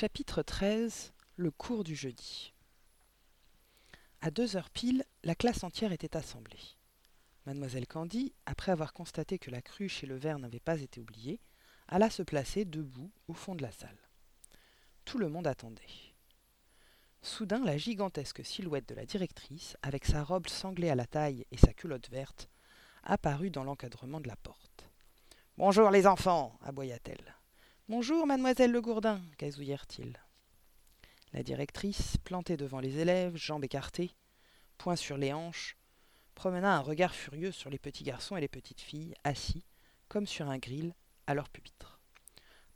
Chapitre 13 Le cours du jeudi. À deux heures pile, la classe entière était assemblée. Mademoiselle Candy, après avoir constaté que la cruche et le verre n'avaient pas été oubliés, alla se placer debout au fond de la salle. Tout le monde attendait. Soudain, la gigantesque silhouette de la directrice, avec sa robe sanglée à la taille et sa culotte verte, apparut dans l'encadrement de la porte. Bonjour les enfants, aboya-t-elle. Bonjour, mademoiselle Le Gourdin, gazouillèrent-ils. La directrice, plantée devant les élèves, jambes écartées, poing sur les hanches, promena un regard furieux sur les petits garçons et les petites filles, assis, comme sur un grill, à leur pupitre.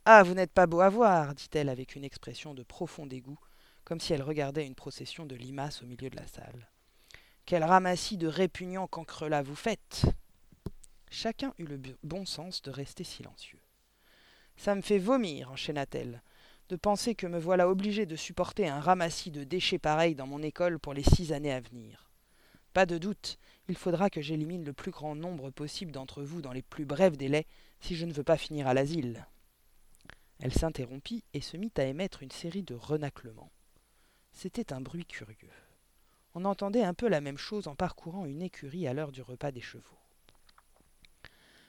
Ah, vous n'êtes pas beau à voir, dit-elle avec une expression de profond dégoût, comme si elle regardait une procession de limaces au milieu de la salle. Quel ramassis de répugnants cancrelats vous faites Chacun eut le bon sens de rester silencieux. Ça me fait vomir, enchaîna-t-elle, de penser que me voilà obligée de supporter un ramassis de déchets pareils dans mon école pour les six années à venir. Pas de doute, il faudra que j'élimine le plus grand nombre possible d'entre vous dans les plus brefs délais si je ne veux pas finir à l'asile. Elle s'interrompit et se mit à émettre une série de renaclements. C'était un bruit curieux. On entendait un peu la même chose en parcourant une écurie à l'heure du repas des chevaux.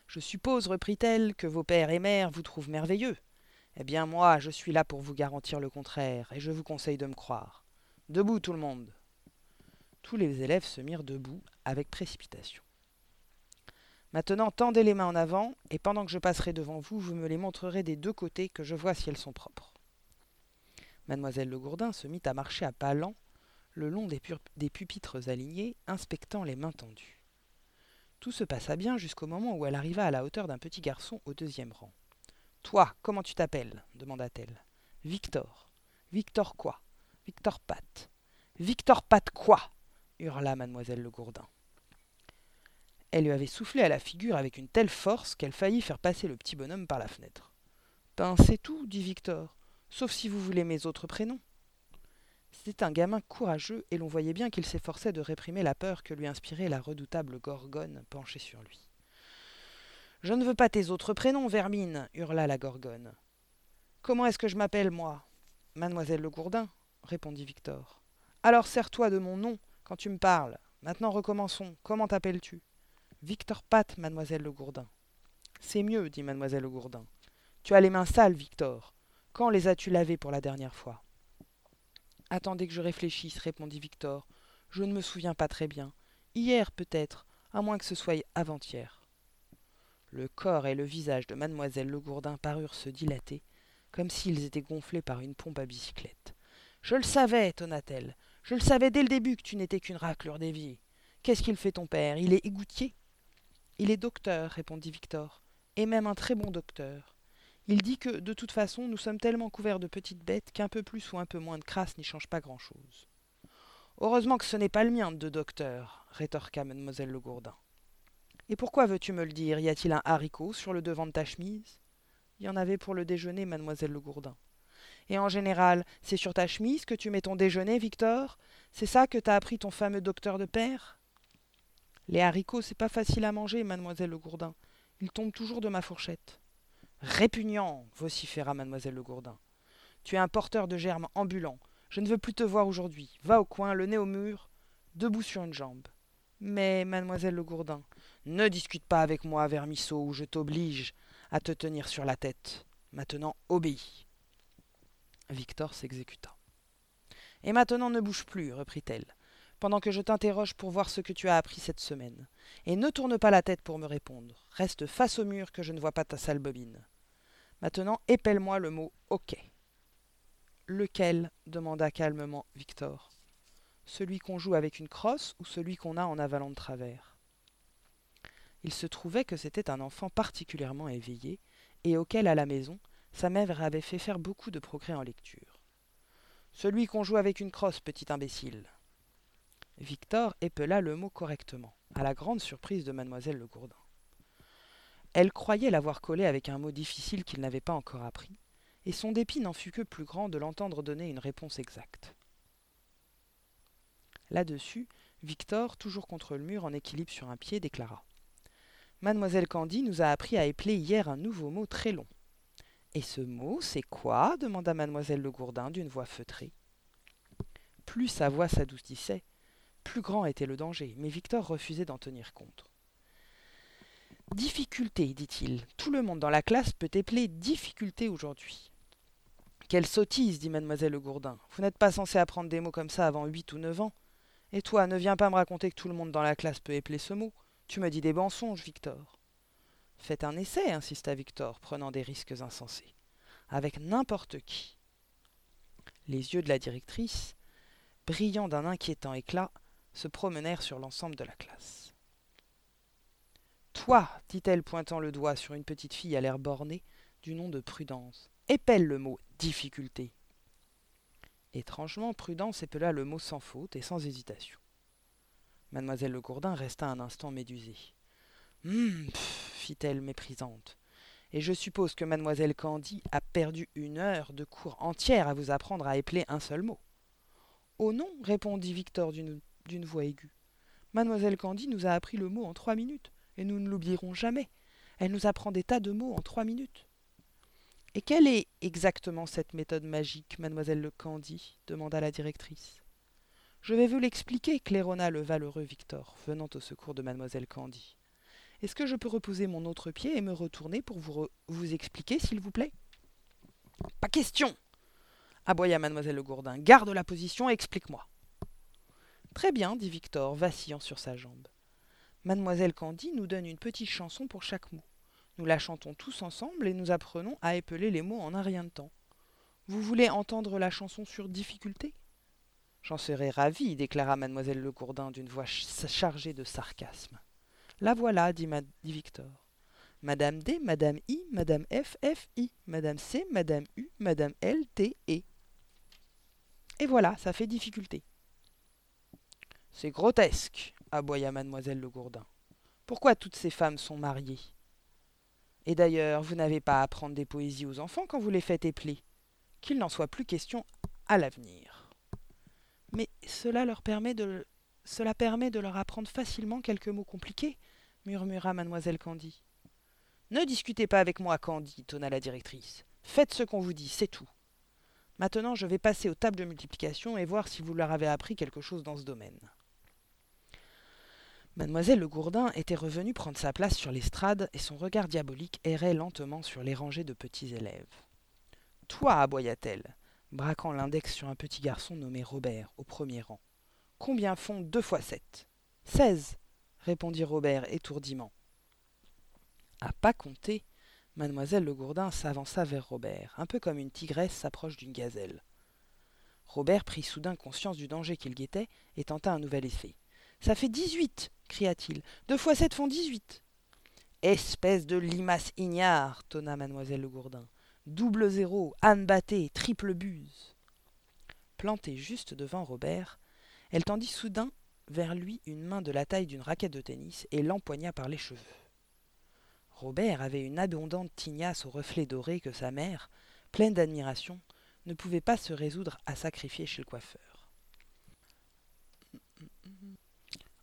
Je suppose, reprit-elle, que vos pères et mères vous trouvent merveilleux. Eh bien moi, je suis là pour vous garantir le contraire, et je vous conseille de me croire. Debout tout le monde. Tous les élèves se mirent debout avec précipitation. Maintenant, tendez les mains en avant, et pendant que je passerai devant vous, vous me les montrerez des deux côtés, que je vois si elles sont propres. Mademoiselle Le Gourdin se mit à marcher à pas lents, le long des, des pupitres alignés, inspectant les mains tendues. Tout se passa bien jusqu'au moment où elle arriva à la hauteur d'un petit garçon au deuxième rang. Toi, comment tu t'appelles? demanda-t-elle. Victor. Victor quoi Victor Pat. Victor Pat quoi? hurla mademoiselle Le Gourdin. Elle lui avait soufflé à la figure avec une telle force qu'elle faillit faire passer le petit bonhomme par la fenêtre. Ben, c'est tout, dit Victor, sauf si vous voulez mes autres prénoms. C'était un gamin courageux, et l'on voyait bien qu'il s'efforçait de réprimer la peur que lui inspirait la redoutable gorgone penchée sur lui. Je ne veux pas tes autres prénoms, vermine, hurla la gorgone. Comment est-ce que je m'appelle, moi? Mademoiselle Le Gourdin, répondit Victor. Alors sers-toi de mon nom quand tu me parles. Maintenant recommençons. Comment t'appelles-tu? Victor Pat, mademoiselle Le Gourdin. C'est mieux, dit mademoiselle Le Gourdin. Tu as les mains sales, Victor. Quand les as-tu lavées pour la dernière fois? Attendez que je réfléchisse, répondit Victor. Je ne me souviens pas très bien. Hier, peut-être, à moins que ce soit avant-hier. Le corps et le visage de mademoiselle Le Gourdin parurent se dilater, comme s'ils étaient gonflés par une pompe à bicyclette. Je le savais, tonna-t-elle. Je le savais dès le début que tu n'étais qu'une raclure d'évier. Qu'est-ce qu'il fait ton père? Il est égoutier? Il est docteur, répondit Victor, et même un très bon docteur. Il dit que, de toute façon, nous sommes tellement couverts de petites bêtes qu'un peu plus ou un peu moins de crasse n'y change pas grand-chose. Heureusement que ce n'est pas le mien de docteur, rétorqua mademoiselle Le Gourdin. Et pourquoi veux-tu me le dire? Y a-t-il un haricot sur le devant de ta chemise? Il y en avait pour le déjeuner, mademoiselle Le Gourdin. Et en général, c'est sur ta chemise que tu mets ton déjeuner, Victor? C'est ça que t'a appris ton fameux docteur de père? Les haricots, c'est pas facile à manger, mademoiselle Le Gourdin. Ils tombent toujours de ma fourchette. Répugnant vociféra mademoiselle Le Gourdin. Tu es un porteur de germes ambulant. Je ne veux plus te voir aujourd'hui. Va au coin, le nez au mur, debout sur une jambe. Mais, mademoiselle Le Gourdin, ne discute pas avec moi, vermisseau, ou je t'oblige à te tenir sur la tête. Maintenant, obéis. Victor s'exécuta. Et maintenant, ne bouge plus, reprit-elle, pendant que je t'interroge pour voir ce que tu as appris cette semaine. Et ne tourne pas la tête pour me répondre. Reste face au mur que je ne vois pas ta sale bobine. Maintenant, épelle-moi le mot OK. Lequel? demanda calmement Victor. Celui qu'on joue avec une crosse ou celui qu'on a en avalant de travers? Il se trouvait que c'était un enfant particulièrement éveillé et auquel, à la maison, sa mère avait fait faire beaucoup de progrès en lecture. Celui qu'on joue avec une crosse, petit imbécile. Victor épela le mot correctement, à la grande surprise de mademoiselle Le Gourdin. Elle croyait l'avoir collé avec un mot difficile qu'il n'avait pas encore appris, et son dépit n'en fut que plus grand de l'entendre donner une réponse exacte. Là-dessus, Victor, toujours contre le mur en équilibre sur un pied, déclara Mademoiselle Candy nous a appris à épeler hier un nouveau mot très long. Et ce mot, c'est quoi? demanda mademoiselle Le Gourdin d'une voix feutrée. Plus sa voix s'adoucissait, plus grand était le danger, mais Victor refusait d'en tenir compte. Difficulté, dit-il. Tout le monde dans la classe peut épeler difficulté aujourd'hui. Quelle sottise, dit mademoiselle Le Gourdin. Vous n'êtes pas censé apprendre des mots comme ça avant huit ou neuf ans. Et toi, ne viens pas me raconter que tout le monde dans la classe peut épeler ce mot. Tu me dis des mensonges, Victor. Faites un essai, insista Victor, prenant des risques insensés. Avec n'importe qui. Les yeux de la directrice, brillant d'un inquiétant éclat, se promenèrent sur l'ensemble de la classe. Toi, dit-elle, pointant le doigt sur une petite fille à l'air borné, du nom de Prudence, épelle le mot difficulté. Étrangement, Prudence épela le mot sans faute et sans hésitation. Mademoiselle Le Gourdin resta un instant médusée. Hum, fit-elle méprisante. Et je suppose que mademoiselle Candy a perdu une heure de cours entière à vous apprendre à épeler un seul mot. Oh non, répondit Victor d'une voix aiguë. Mademoiselle Candy nous a appris le mot en trois minutes, et nous ne l'oublierons jamais. Elle nous apprend des tas de mots en trois minutes. Et quelle est exactement cette méthode magique, mademoiselle Le Candy? demanda la directrice. Je vais vous l'expliquer, claironna le valeureux Victor, venant au secours de mademoiselle Candy. Est-ce que je peux reposer mon autre pied et me retourner pour vous, vous expliquer, s'il vous plaît? Pas question aboya mademoiselle Le Gourdin. Garde la position et explique-moi. Très bien, dit Victor, vacillant sur sa jambe. Mademoiselle Candy nous donne une petite chanson pour chaque mot. Nous la chantons tous ensemble et nous apprenons à épeler les mots en un rien de temps. Vous voulez entendre la chanson sur difficulté? J'en serais ravie, déclara mademoiselle Le Gourdin d'une voix chargée de sarcasme. La voilà, dit, Victor. Madame D, Madame I, Madame F, F, I, Madame C, Madame U, Madame L, T, E. Et voilà, ça fait difficulté. C'est grotesque, aboya mademoiselle Le Gourdin. Pourquoi toutes ces femmes sont mariées? Et d'ailleurs, vous n'avez pas à apprendre des poésies aux enfants quand vous les faites épeler. Qu'il n'en soit plus question à l'avenir. Mais cela leur permet de cela permet de leur apprendre facilement quelques mots compliqués, murmura mademoiselle Candy. Ne discutez pas avec moi, Candy, tonna la directrice. Faites ce qu'on vous dit, c'est tout. Maintenant, je vais passer aux tables de multiplication et voir si vous leur avez appris quelque chose dans ce domaine. Mademoiselle Le Gourdin était revenue prendre sa place sur l'estrade et son regard diabolique errait lentement sur les rangées de petits élèves. Toi, aboya-t-elle, braquant l'index sur un petit garçon nommé Robert, au premier rang. Combien font deux fois sept Seize, répondit Robert étourdiment. À pas compter, mademoiselle Le Gourdin s'avança vers Robert, un peu comme une tigresse s'approche d'une gazelle. Robert prit soudain conscience du danger qu'il guettait et tenta un nouvel essai. Ça fait dix-huit cria-t-il. Deux fois sept font dix-huit. Espèce de limace ignare tonna mademoiselle Le Gourdin. Double zéro, Anne Batté, triple buse. Plantée juste devant Robert, elle tendit soudain vers lui une main de la taille d'une raquette de tennis et l'empoigna par les cheveux. Robert avait une abondante tignasse au reflet doré que sa mère, pleine d'admiration, ne pouvait pas se résoudre à sacrifier chez le coiffeur.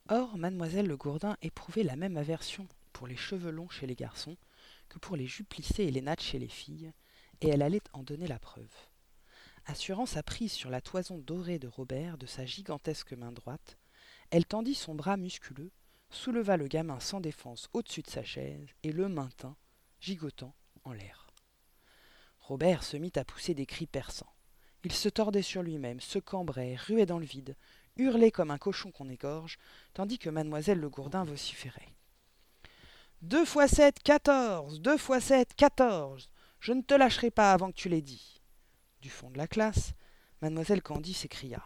Or, mademoiselle Le Gourdin éprouvait la même aversion pour les cheveux longs chez les garçons que pour les jupes plissées et les nattes chez les filles, et elle allait en donner la preuve. Assurant sa prise sur la toison dorée de Robert de sa gigantesque main droite, elle tendit son bras musculeux, souleva le gamin sans défense au-dessus de sa chaise et le maintint, gigotant, en l'air. Robert se mit à pousser des cris perçants. Il se tordait sur lui-même, se cambrait, ruait dans le vide, hurlait comme un cochon qu'on égorge, tandis que mademoiselle Le Gourdin vociférait. Deux fois sept, quatorze. Deux fois sept, quatorze. Je ne te lâcherai pas avant que tu l'aies dit. Du fond de la classe, mademoiselle Candy s'écria.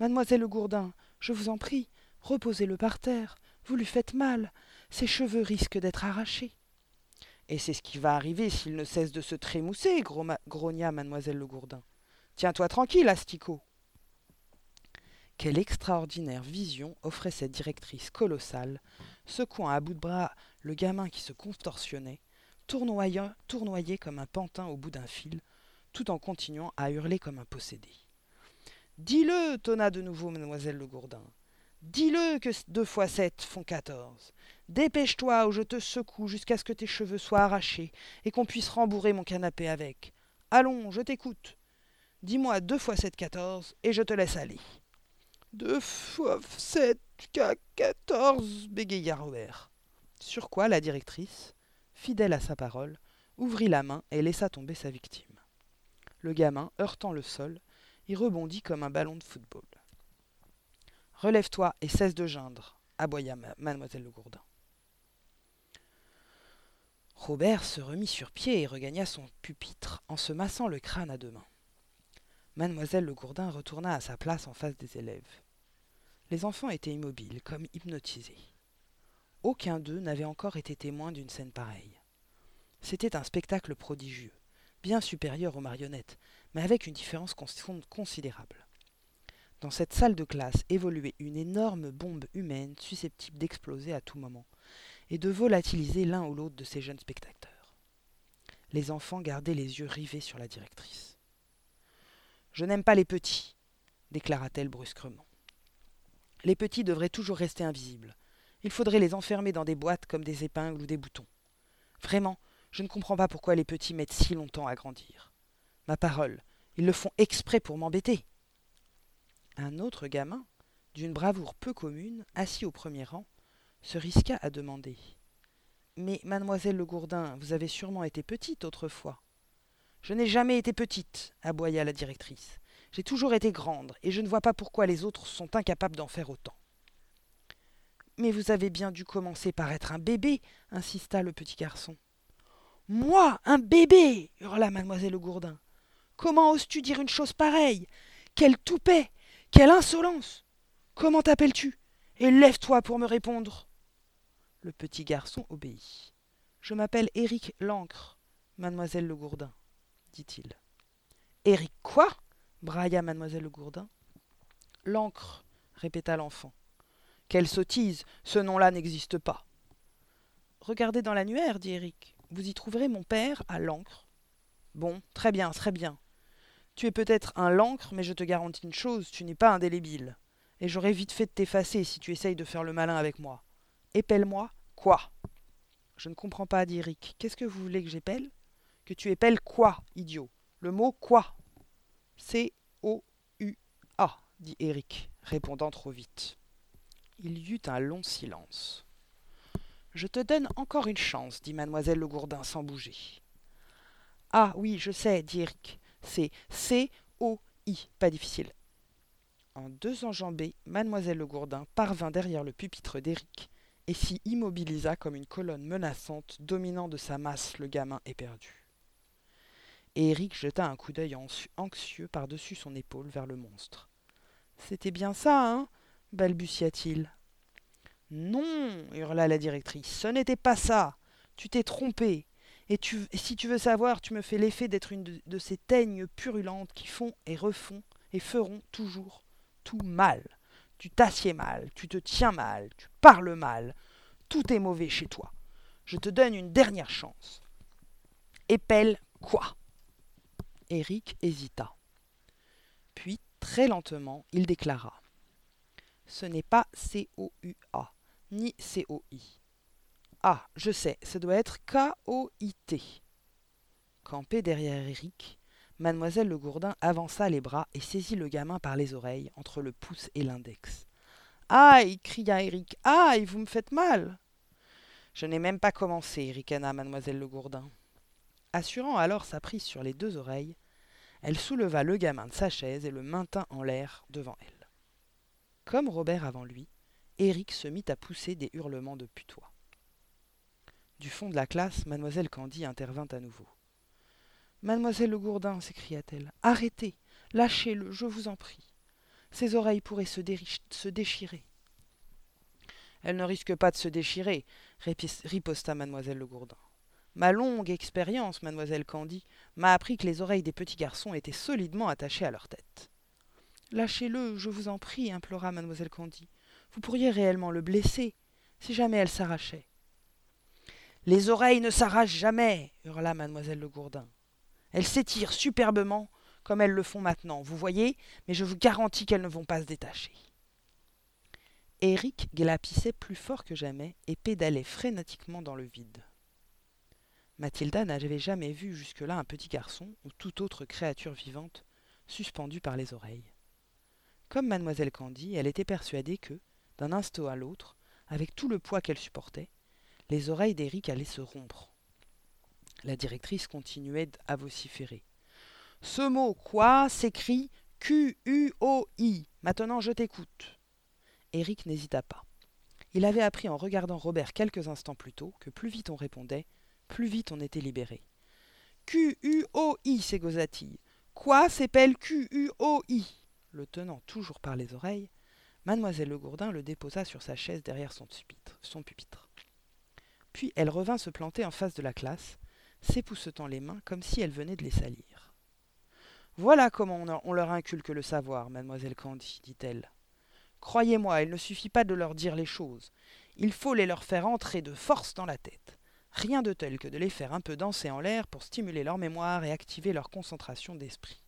Mademoiselle Le Gourdin, je vous en prie, reposez-le par terre. Vous lui faites mal. Ses cheveux risquent d'être arrachés. Et c'est ce qui va arriver s'il ne cesse de se trémousser, grogna mademoiselle Le Gourdin. Tiens-toi tranquille, Asticot. Quelle extraordinaire vision offrait cette directrice colossale, secouant à bout de bras le gamin qui se contorsionnait, tournoyant, tournoyé comme un pantin au bout d'un fil, tout en continuant à hurler comme un possédé. Dis-le tonna de nouveau mademoiselle Le Gourdin. Dis-le que deux fois sept font quatorze. Dépêche-toi ou je te secoue jusqu'à ce que tes cheveux soient arrachés et qu'on puisse rembourrer mon canapé avec. Allons, je t'écoute. Dis-moi deux fois sept quatorze et je te laisse aller. Deux fois sept quatorze, bégaya Robert. Sur quoi la directrice, fidèle à sa parole, ouvrit la main et laissa tomber sa victime. Le gamin, heurtant le sol, y rebondit comme un ballon de football. Relève-toi et cesse de geindre, aboya mademoiselle Le Gourdin. Robert se remit sur pied et regagna son pupitre en se massant le crâne à deux mains. Mademoiselle Le Gourdin retourna à sa place en face des élèves. Les enfants étaient immobiles, comme hypnotisés. Aucun d'eux n'avait encore été témoin d'une scène pareille. C'était un spectacle prodigieux, bien supérieur aux marionnettes, mais avec une différence considérable. Dans cette salle de classe évoluait une énorme bombe humaine susceptible d'exploser à tout moment et de volatiliser l'un ou l'autre de ces jeunes spectateurs. Les enfants gardaient les yeux rivés sur la directrice. Je n'aime pas les petits, déclara-t-elle brusquement. Les petits devraient toujours rester invisibles. Il faudrait les enfermer dans des boîtes comme des épingles ou des boutons. Vraiment, je ne comprends pas pourquoi les petits mettent si longtemps à grandir. Ma parole, ils le font exprès pour m'embêter. Un autre gamin, d'une bravoure peu commune, assis au premier rang, se risqua à demander. Mais, mademoiselle Le Gourdin, vous avez sûrement été petite autrefois. Je n'ai jamais été petite, aboya la directrice. J'ai toujours été grande, et je ne vois pas pourquoi les autres sont incapables d'en faire autant. Mais vous avez bien dû commencer par être un bébé, insista le petit garçon. Moi, un bébé hurla mademoiselle Le Gourdin. Comment oses-tu dire une chose pareille? Quel toupet quelle insolence Comment t'appelles-tu? Et lève-toi pour me répondre. Le petit garçon obéit. Je m'appelle Éric Lancre, mademoiselle Le Gourdin, dit-il. Éric quoi? brailla mademoiselle Le Gourdin. L'encre, répéta l'enfant. Quelle sottise Ce nom-là n'existe pas. Regardez dans l'annuaire, dit Éric. Vous y trouverez mon père à l'encre. Bon, très bien, très bien. Tu es peut-être un lancre, mais je te garantis une chose, tu n'es pas indélébile. Et j'aurais vite fait de t'effacer si tu essayes de faire le malin avec moi. Épelle-moi quoi? Je ne comprends pas, dit Eric. Qu'est-ce que vous voulez que j'épelle? Que tu épelles quoi, idiot? Le mot quoi? C-O-U-A, dit Eric, répondant trop vite. Il y eut un long silence. Je te donne encore une chance, dit mademoiselle Le Gourdin sans bouger. Ah oui, je sais, dit Eric. C'est C-O-I, pas difficile. En deux enjambées, mademoiselle Le Gourdin parvint derrière le pupitre d'Éric et s'y immobilisa comme une colonne menaçante dominant de sa masse le gamin éperdu. Et Éric jeta un coup d'œil anxieux par-dessus son épaule vers le monstre. C'était bien ça, hein balbutia-t-il. Non, hurla la directrice, ce n'était pas ça. Tu t'es trompé. Et, si tu veux savoir, tu me fais l'effet d'être une de, ces teignes purulentes qui font et refont et feront toujours tout mal. Tu t'assieds mal, tu te tiens mal, tu parles mal. Tout est mauvais chez toi. Je te donne une dernière chance. Épelle quoi? Eric hésita. Puis, très lentement, il déclara Ce n'est pas C-O-U-A, ni C-O-I. Ah, je sais, ça doit être K-O-I-T. Campée derrière Eric, mademoiselle Le Gourdin avança les bras et saisit le gamin par les oreilles, entre le pouce et l'index. Aïe cria Eric. Aïe, vous me faites mal Je n'ai même pas commencé, ricana mademoiselle Le Gourdin. Assurant alors sa prise sur les deux oreilles, elle souleva le gamin de sa chaise et le maintint en l'air devant elle. Comme Robert avant lui, Eric se mit à pousser des hurlements de putois. Du fond de la classe, mademoiselle Candy intervint à nouveau. Mademoiselle Le Gourdin, s'écria-t-elle, arrêtez, lâchez-le, je vous en prie. Ses oreilles pourraient se, se déchirer. Elle ne risque pas de se déchirer, riposta mademoiselle Le Gourdin. Ma longue expérience, mademoiselle Candy, m'a appris que les oreilles des petits garçons étaient solidement attachées à leur tête. Lâchez-le, je vous en prie, implora mademoiselle Candy. Vous pourriez réellement le blesser, si jamais elle s'arrachait. Les oreilles ne s'arrachent jamais, hurla mademoiselle Le Gourdin. Elles s'étirent superbement, comme elles le font maintenant, vous voyez, mais je vous garantis qu'elles ne vont pas se détacher. Eric glapissait plus fort que jamais et pédalait frénétiquement dans le vide. Mathilda n'avait jamais vu jusque-là un petit garçon ou toute autre créature vivante suspendu par les oreilles. Comme mademoiselle Candy, elle était persuadée que, d'un instant à l'autre, avec tout le poids qu'elle supportait, les oreilles d'Eric allaient se rompre. La directrice continuait à vociférer. Ce mot quoi? s'écrit Q-U-O-I. Maintenant je t'écoute. Eric n'hésita pas. Il avait appris en regardant Robert quelques instants plus tôt que plus vite on répondait, plus vite on était libéré. Q-U-O-I, s'égosat-il. Quoi s'appelle Q-U-O-I Le tenant toujours par les oreilles, mademoiselle Le Gourdin le déposa sur sa chaise derrière son pupitre, son pupitre. Puis elle revint se planter en face de la classe, s'époussetant les mains comme si elle venait de les salir. Voilà comment on leur inculque le savoir, mademoiselle Candy, dit-elle. Croyez-moi, il ne suffit pas de leur dire les choses. Il faut les leur faire entrer de force dans la tête. Rien de tel que de les faire un peu danser en l'air pour stimuler leur mémoire et activer leur concentration d'esprit.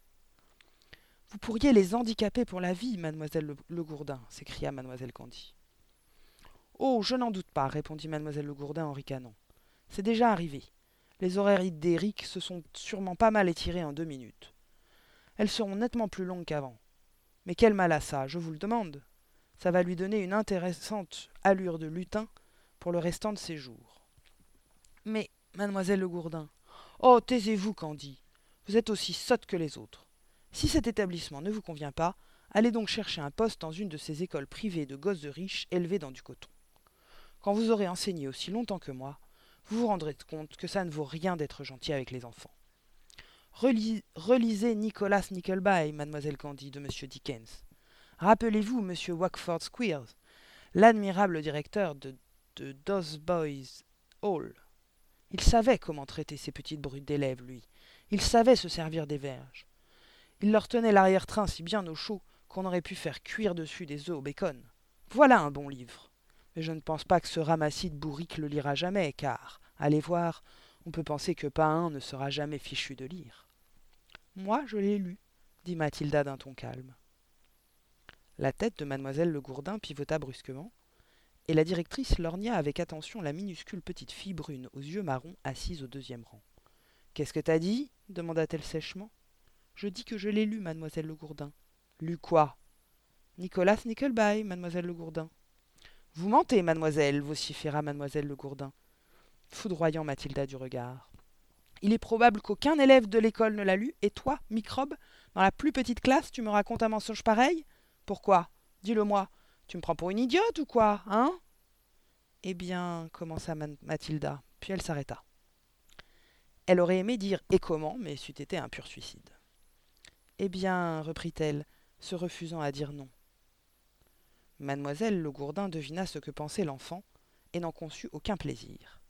Vous pourriez les handicaper pour la vie, mademoiselle Le, Gourdin, s'écria mademoiselle Candy. Oh, je n'en doute pas, répondit mademoiselle Le Gourdin en ricanant. C'est déjà arrivé. Les horaires d'Éric se sont sûrement pas mal étirés en deux minutes. Elles seront nettement plus longues qu'avant. Mais quel mal à ça, je vous le demande. Ça va lui donner une intéressante allure de lutin pour le restant de ses jours. Mais, mademoiselle Le Gourdin, oh, taisez-vous, Candy. Vous êtes aussi sotte que les autres. Si cet établissement ne vous convient pas, allez donc chercher un poste dans une de ces écoles privées de gosses de riches élevés dans du coton. Quand vous aurez enseigné aussi longtemps que moi, vous vous rendrez compte que ça ne vaut rien d'être gentil avec les enfants. relisez Nicolas Nickleby, mademoiselle Candy, de M. Dickens. Rappelez-vous M. Wackford Squeers, l'admirable directeur de, de Boys Hall. Il savait comment traiter ces petites brutes d'élèves, lui. Il savait se servir des verges. Il leur tenait l'arrière-train si bien au chaud qu'on aurait pu faire cuire dessus des œufs au bacon. Voilà un bon livre. Mais je ne pense pas que ce ramassis de bourrique le lira jamais, car, allez voir, on peut penser que pas un ne sera jamais fichu de lire. Moi, je l'ai lu, dit Mathilda d'un ton calme. La tête de mademoiselle Le Gourdin pivota brusquement, et la directrice lorgna avec attention la minuscule petite fille brune aux yeux marrons assise au deuxième rang. Qu'est-ce que t'as dit? demanda-t-elle sèchement. Je dis que je l'ai lu, mademoiselle Le Gourdin. Lu quoi Nicolas Nickleby, mademoiselle Le Gourdin. Vous mentez, mademoiselle, vociféra mademoiselle Le Gourdin, foudroyant Mathilda du regard. Il est probable qu'aucun élève de l'école ne l'a lu, et toi, microbe, dans la plus petite classe, tu me racontes un mensonge pareil? Pourquoi? Dis-le-moi. Tu me prends pour une idiote ou quoi Hein? Eh bien, commença Mathilda, puis elle s'arrêta. Elle aurait aimé dire et comment, mais c'eût été un pur suicide. Eh bien, reprit-elle, se refusant à dire non. Mademoiselle Le Gourdin devina ce que pensait l'enfant et n'en conçut aucun plaisir.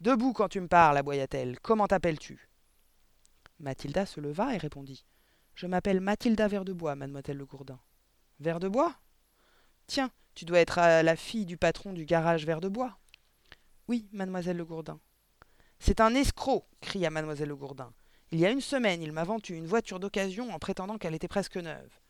Debout quand tu me parles, aboya-t-elle. Comment t'appelles-tu? Mathilda se leva et répondit. Je m'appelle Mathilda Verdebois, mademoiselle Le Gourdin. Verre de bois Tiens, tu dois être la fille du patron du garage Verre de bois. Oui, mademoiselle Le Gourdin. C'est un escroc cria mademoiselle Le Gourdin. Il y a une semaine, il m'a vendu une voiture d'occasion en prétendant qu'elle était presque neuve.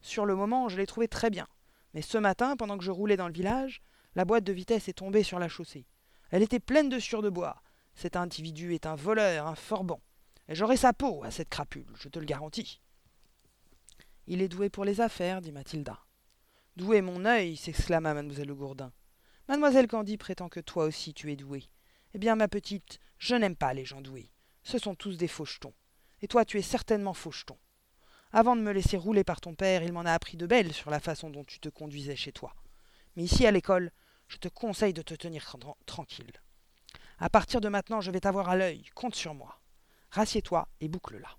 Sur le moment, je l'ai trouvée très bien. Mais ce matin, pendant que je roulais dans le village, la boîte de vitesse est tombée sur la chaussée. Elle était pleine de sueur de bois. Cet individu est un voleur, un forban. Et j'aurai sa peau à cette crapule, je te le garantis. Il est doué pour les affaires, dit Mathilda. Doué mon œil s'exclama mademoiselle Le Gourdin. Mademoiselle Candy prétend que toi aussi tu es douée. Eh bien, ma petite, je n'aime pas les gens doués. Ce sont tous des fauchetons. Et toi, tu es certainement faucheton. Avant de me laisser rouler par ton père, il m'en a appris de belles sur la façon dont tu te conduisais chez toi. Mais ici, à l'école, je te conseille de te tenir tranquille. À partir de maintenant, je vais t'avoir à l'œil. Compte sur moi. Rassieds-toi et boucle-la.